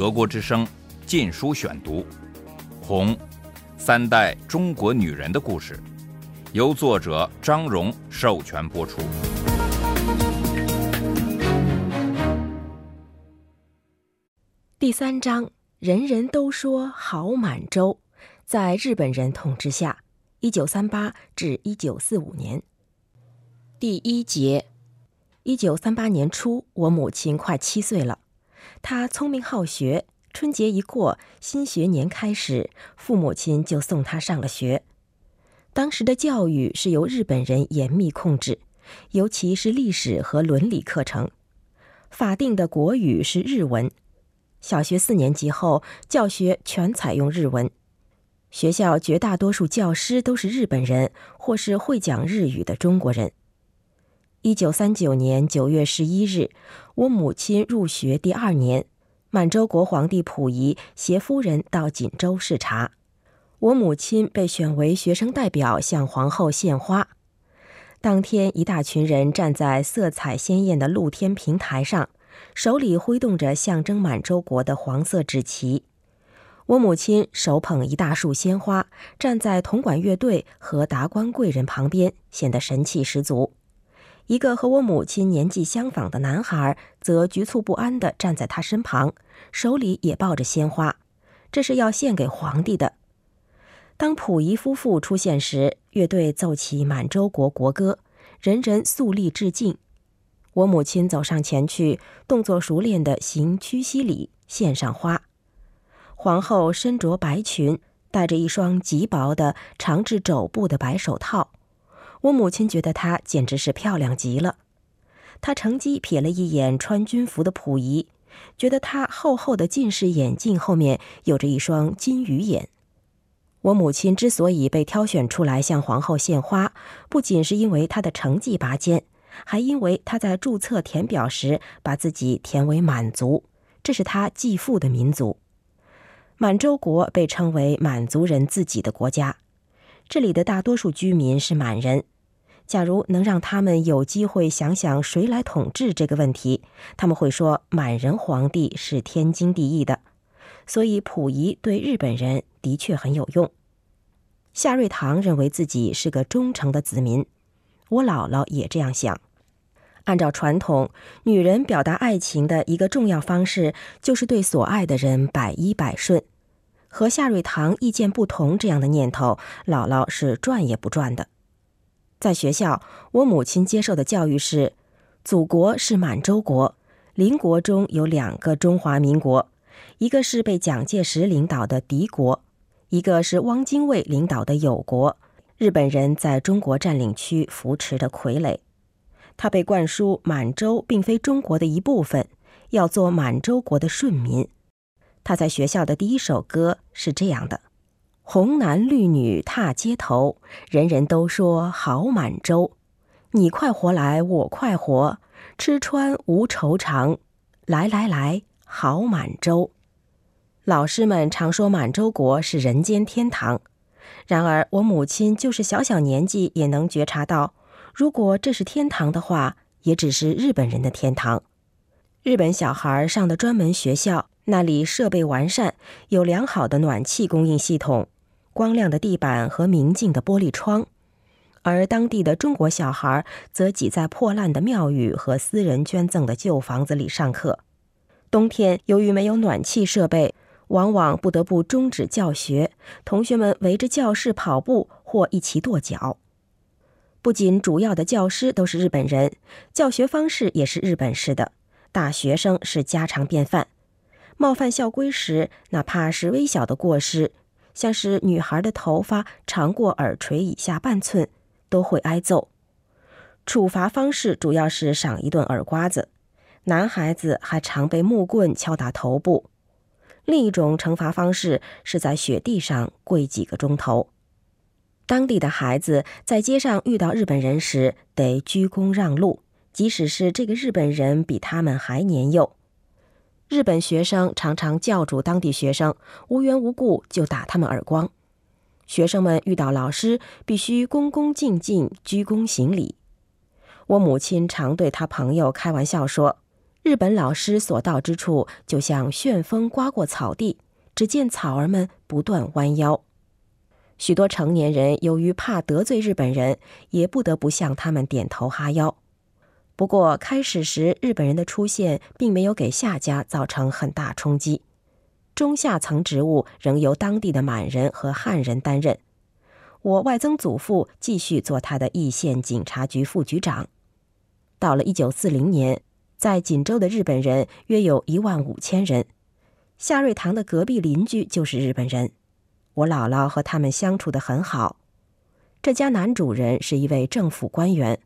德国之声《禁书选读》，《红》，三代中国女人的故事，由作者张荣授权播出。第三章，人人都说好满洲，在日本人统治下，一九三八至一九四五年。第一节，一九三八年初，我母亲快七岁了。他聪明好学，春节一过，新学年开始，父母亲就送他上了学。当时的教育是由日本人严密控制，尤其是历史和伦理课程，法定的国语是日文。小学四年级后，教学全采用日文。学校绝大多数教师都是日本人，或是会讲日语的中国人。一九三九年九月十一日，我母亲入学第二年，满洲国皇帝溥仪携夫人到锦州视察，我母亲被选为学生代表向皇后献花。当天，一大群人站在色彩鲜艳的露天平台上，手里挥动着象征满洲国的黄色纸旗。我母亲手捧一大束鲜花，站在铜管乐队和达官贵人旁边，显得神气十足。一个和我母亲年纪相仿的男孩则局促不安地站在他身旁，手里也抱着鲜花，这是要献给皇帝的。当溥仪夫妇出现时，乐队奏起满洲国国歌，人人肃立致敬。我母亲走上前去，动作熟练地行屈膝礼，献上花。皇后身着白裙，戴着一双极薄的长至肘部的白手套。我母亲觉得她简直是漂亮极了，她乘机瞥了一眼穿军服的溥仪，觉得他厚厚的近视眼镜后面有着一双金鱼眼。我母亲之所以被挑选出来向皇后献花，不仅是因为她的成绩拔尖，还因为她在注册填表时把自己填为满族，这是她继父的民族。满洲国被称为满族人自己的国家。这里的大多数居民是满人。假如能让他们有机会想想谁来统治这个问题，他们会说满人皇帝是天经地义的。所以溥仪对日本人的确很有用。夏瑞堂认为自己是个忠诚的子民，我姥姥也这样想。按照传统，女人表达爱情的一个重要方式就是对所爱的人百依百顺。和夏瑞堂意见不同，这样的念头，姥姥是转也不转的。在学校，我母亲接受的教育是：祖国是满洲国，邻国中有两个中华民国，一个是被蒋介石领导的敌国，一个是汪精卫领导的友国。日本人在中国占领区扶持的傀儡，他被灌输满洲并非中国的一部分，要做满洲国的顺民。他在学校的第一首歌是这样的：“红男绿女踏街头，人人都说好满洲。你快活来，我快活，吃穿无愁肠。来来来，好满洲。”老师们常说满洲国是人间天堂，然而我母亲就是小小年纪也能觉察到，如果这是天堂的话，也只是日本人的天堂。日本小孩上的专门学校。那里设备完善，有良好的暖气供应系统，光亮的地板和明净的玻璃窗。而当地的中国小孩则挤在破烂的庙宇和私人捐赠的旧房子里上课。冬天由于没有暖气设备，往往不得不终止教学，同学们围着教室跑步或一起跺脚。不仅主要的教师都是日本人，教学方式也是日本式的，大学生是家常便饭。冒犯校规时，哪怕是微小的过失，像是女孩的头发长过耳垂以下半寸，都会挨揍。处罚方式主要是赏一顿耳刮子，男孩子还常被木棍敲打头部。另一种惩罚方式是在雪地上跪几个钟头。当地的孩子在街上遇到日本人时，得鞠躬让路，即使是这个日本人比他们还年幼。日本学生常常教主当地学生，无缘无故就打他们耳光。学生们遇到老师必须恭恭敬敬、鞠躬行礼。我母亲常对他朋友开玩笑说：“日本老师所到之处，就像旋风刮过草地，只见草儿们不断弯腰。许多成年人由于怕得罪日本人，也不得不向他们点头哈腰。不过开始时，日本人的出现并没有给夏家造成很大冲击，中下层职务仍由当地的满人和汉人担任。我外曾祖父继续做他的义县警察局副局长。到了一九四零年。在锦州的日本人约有一万五千人，夏瑞堂的隔壁邻居就是日本人。我姥姥和他们相处得很好。这家男主人是一位政府官员。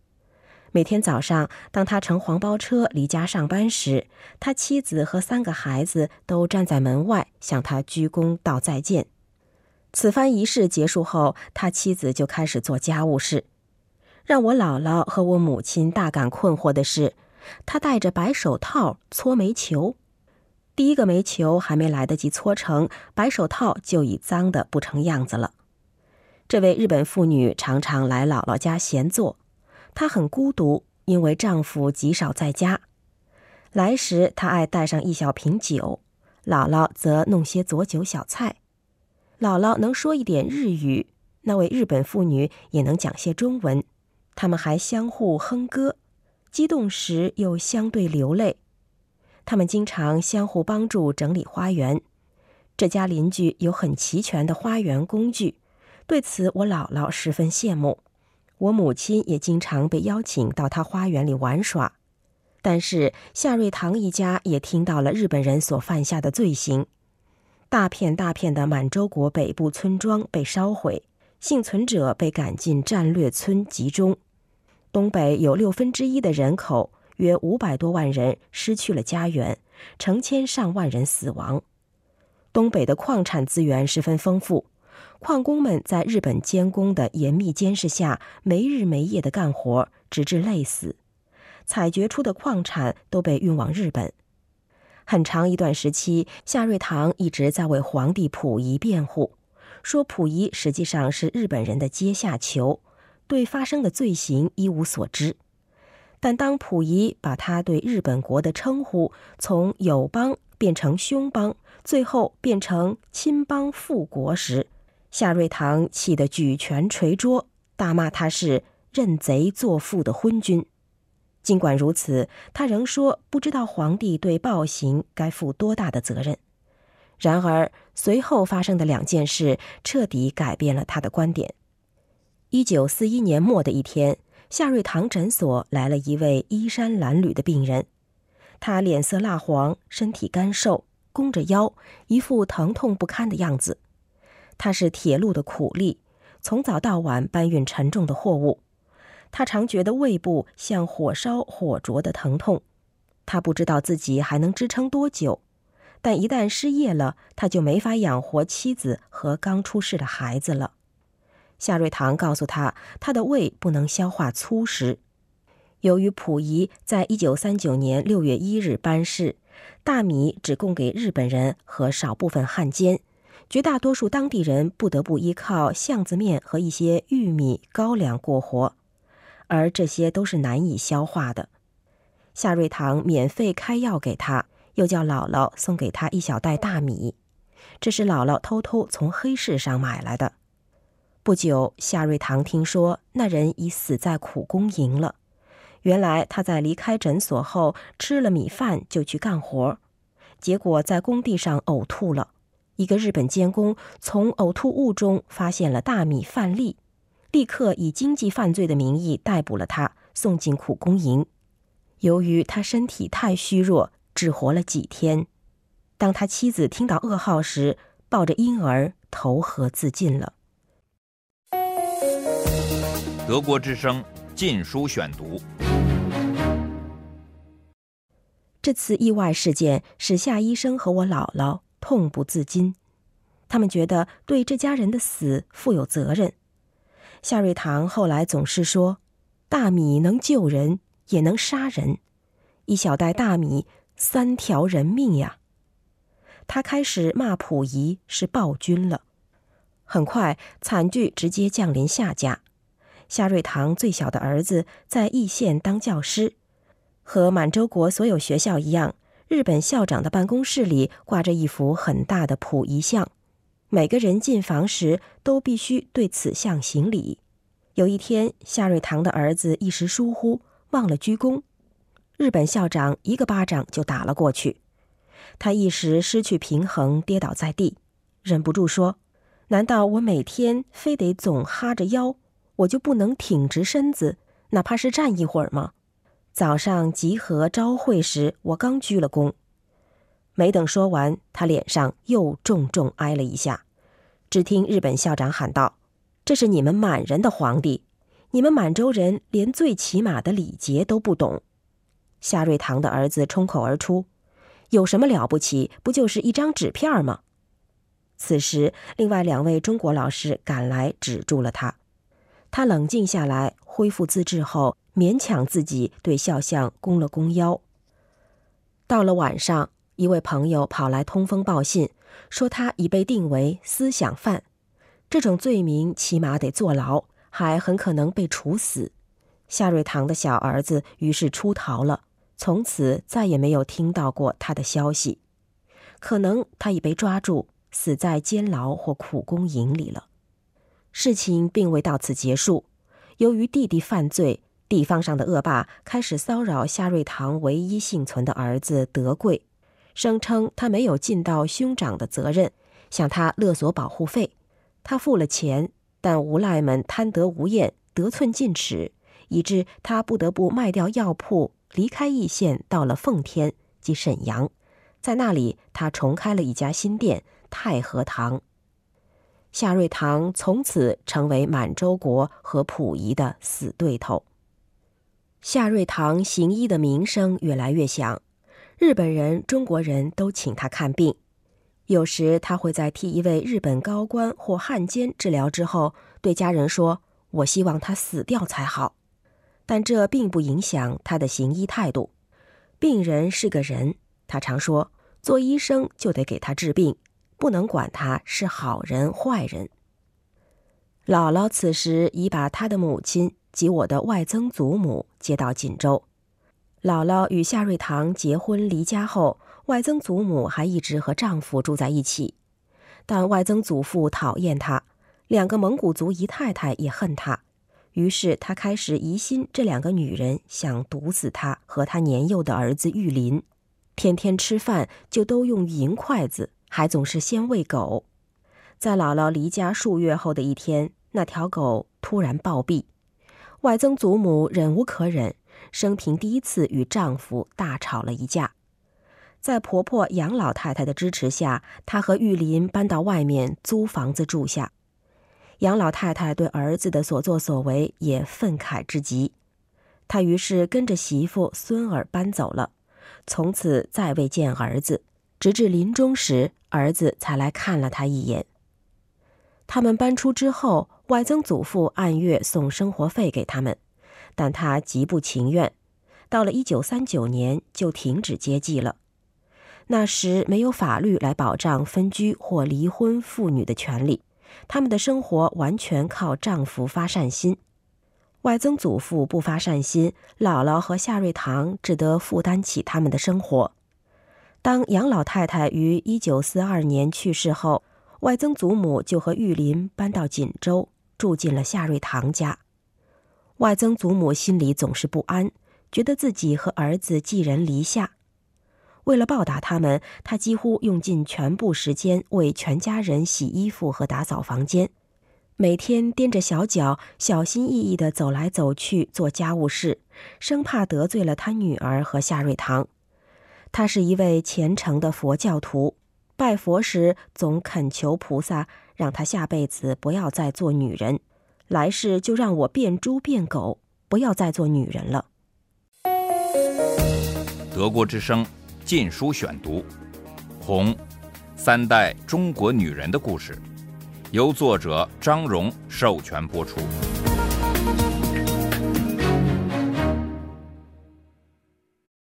每天早上，当他乘黄包车离家上班时，他妻子和三个孩子都站在门外向他鞠躬道再见。此番仪式结束后，他妻子就开始做家务事。让我姥姥和我母亲大感困惑的是。他戴着白手套搓煤球，第一个煤球还没来得及搓成，白手套就已脏得不成样子了。这位日本妇女常常来姥姥家闲坐，她很孤独，因为丈夫极少在家。来时，她爱带上一小瓶酒，姥姥则弄些佐酒小菜。姥姥能说一点日语，那位日本妇女也能讲些中文，他们还相互哼歌。激动时又相对流泪，他们经常相互帮助整理花园。这家邻居有很齐全的花园工具，对此我姥姥十分羡慕。我母亲也经常被邀请到他花园里玩耍。但是夏瑞堂一家也听到了日本人所犯下的罪行：大片大片的满洲国北部村庄被烧毁，幸存者被赶进战略村集中。东北有六分之一的人口，约五百多万人失去了家园，成千上万人死亡。东北的矿产资源十分丰富，矿工们在日本监工的严密监视下，没日没夜的干活，直至累死。采掘出的矿产都被运往日本。很长一段时期，夏瑞堂一直在为皇帝溥仪辩护，说溥仪实际上是日本人的阶下囚。对发生的罪行一无所知，但当溥仪把他对日本国的称呼从友邦变成兄邦，最后变成亲邦复国时，夏瑞堂气得举拳捶桌，大骂他是认贼作父的昏君。尽管如此，他仍说不知道皇帝对暴行该负多大的责任。然而，随后发生的两件事彻底改变了他的观点。一九四一年末的一天，夏瑞堂诊所来了一位衣衫褴褛的病人，他脸色蜡黄，身体干瘦，弓着腰，一副疼痛不堪的样子。他是铁路的苦力，从早到晚搬运沉重的货物。他常觉得胃部像火烧火灼的疼痛，他不知道自己还能支撑多久，但一旦失业了，他就没法养活妻子和刚出世的孩子了。夏瑞堂告诉他，他的胃不能消化粗食。由于溥仪在一九三九年六月一日颁示，大米只供给日本人和少部分汉奸，绝大多数当地人不得不依靠巷子面和一些玉米、高粱过活，而这些都是难以消化的。夏瑞堂免费开药给他，又叫姥姥送给他一小袋大米，这是姥姥偷偷从黑市上买来的。不久，夏瑞堂听说那人已死在苦工营了。原来他在离开诊所后吃了米饭就去干活，结果在工地上呕吐了。一个日本监工从呕吐物中发现了大米饭粒，立刻以经济犯罪的名义逮捕了他，送进苦工营。由于他身体太虚弱，只活了几天。当他妻子听到噩耗时，抱着婴儿投河自尽了。德国之声《禁书选读》。这次意外事件使夏医生和我姥姥痛不自禁，他们觉得对这家人的死负有责任。夏瑞堂后来总是说：“大米能救人，也能杀人。一小袋大米，三条人命呀！”他开始骂溥仪是暴君了。很快，惨剧直接降临夏家。夏瑞堂最小的儿子在义县当教师，和满洲国所有学校一样，日本校长的办公室里挂着一幅很大的溥仪像，每个人进房时都必须对此像行礼。有一天，夏瑞堂的儿子一时疏忽，忘了鞠躬，日本校长一个巴掌就打了过去，他一时失去平衡，跌倒在地，忍不住说：“难道我每天非得总哈着腰，我就不能挺直身子，哪怕是站一会儿吗？早上集合朝会时，我刚鞠了躬。”没等说完，他脸上又重重挨了一下，只听日本校长喊道。这是你们满人的皇帝，你们满洲人连最起码的礼节都不懂。夏瑞堂的儿子冲口而出：“有什么了不起？不就是一张纸片吗？”此时，另外两位中国老师赶来，止住了他。他冷静下来，恢复自制后，勉强自己对肖像弓了弓腰。到了晚上，一位朋友跑来通风报信，说他已被定为思想犯。这种罪名起码得坐牢，还很可能被处死。夏瑞堂的小儿子于是出逃了，从此再也没有听到过他的消息。可能他已被抓住，死在监牢或苦工营里了。事情并未到此结束。由于弟弟犯罪，地方上的恶霸开始骚扰夏瑞堂唯一幸存的儿子德贵，声称他没有尽到兄长的责任，向他勒索保护费。他付了钱，但无赖们贪得无厌，得寸进尺，以致他不得不卖掉药铺，离开易县，到了奉天即沈阳。在那里，他重开了一家新店——太和堂。夏瑞堂从此成为满洲国和溥仪的死对头。夏瑞堂行医的名声越来越响，日本人、中国人都请他看病。有时他会在替一位日本高官或汉奸治疗之后，对家人说：“我希望他死掉才好。”但这并不影响他的行医态度。病人是个人，他常说：“做医生就得给他治病，不能管他是好人坏人。”姥姥此时已把他的母亲及我的外曾祖母接到锦州。姥姥与夏瑞堂结婚离家后。外曾祖母还一直和丈夫住在一起，但外曾祖父讨厌她，两个蒙古族姨太太也恨她，于是他开始疑心这两个女人想毒死他和他年幼的儿子玉林，天天吃饭就都用银筷子，还总是先喂狗。在姥姥离家数月后的一天，那条狗突然暴毙，外曾祖母忍无可忍，生平第一次与丈夫大吵了一架。在婆婆杨老太太的支持下，她和玉林搬到外面租房子住下。杨老太太对儿子的所作所为也愤慨之极，她于是跟着媳妇、孙儿搬走了，从此再未见儿子，直至临终时，儿子才来看了他一眼。他们搬出之后，外曾祖父按月送生活费给他们，但他极不情愿。到了一九三九年，就停止接济了。那时没有法律来保障分居或离婚妇女的权利，他们的生活完全靠丈夫发善心。外曾祖父不发善心，姥姥和夏瑞堂只得负担起他们的生活。当杨老太太于一九四二年去世后，外曾祖母就和玉林搬到锦州，住进了夏瑞堂家。外曾祖母心里总是不安，觉得自己和儿子寄人篱下。为了报答他们，他几乎用尽全部时间为全家人洗衣服和打扫房间，每天踮着小脚，小心翼翼地走来走去做家务事，生怕得罪了他女儿和夏瑞堂。他是一位虔诚的佛教徒，拜佛时总恳求菩萨让他下辈子不要再做女人，来世就让我变猪变狗，不要再做女人了。德国之声。禁书选读，《红三代中国女人的故事》，由作者张荣授权播出。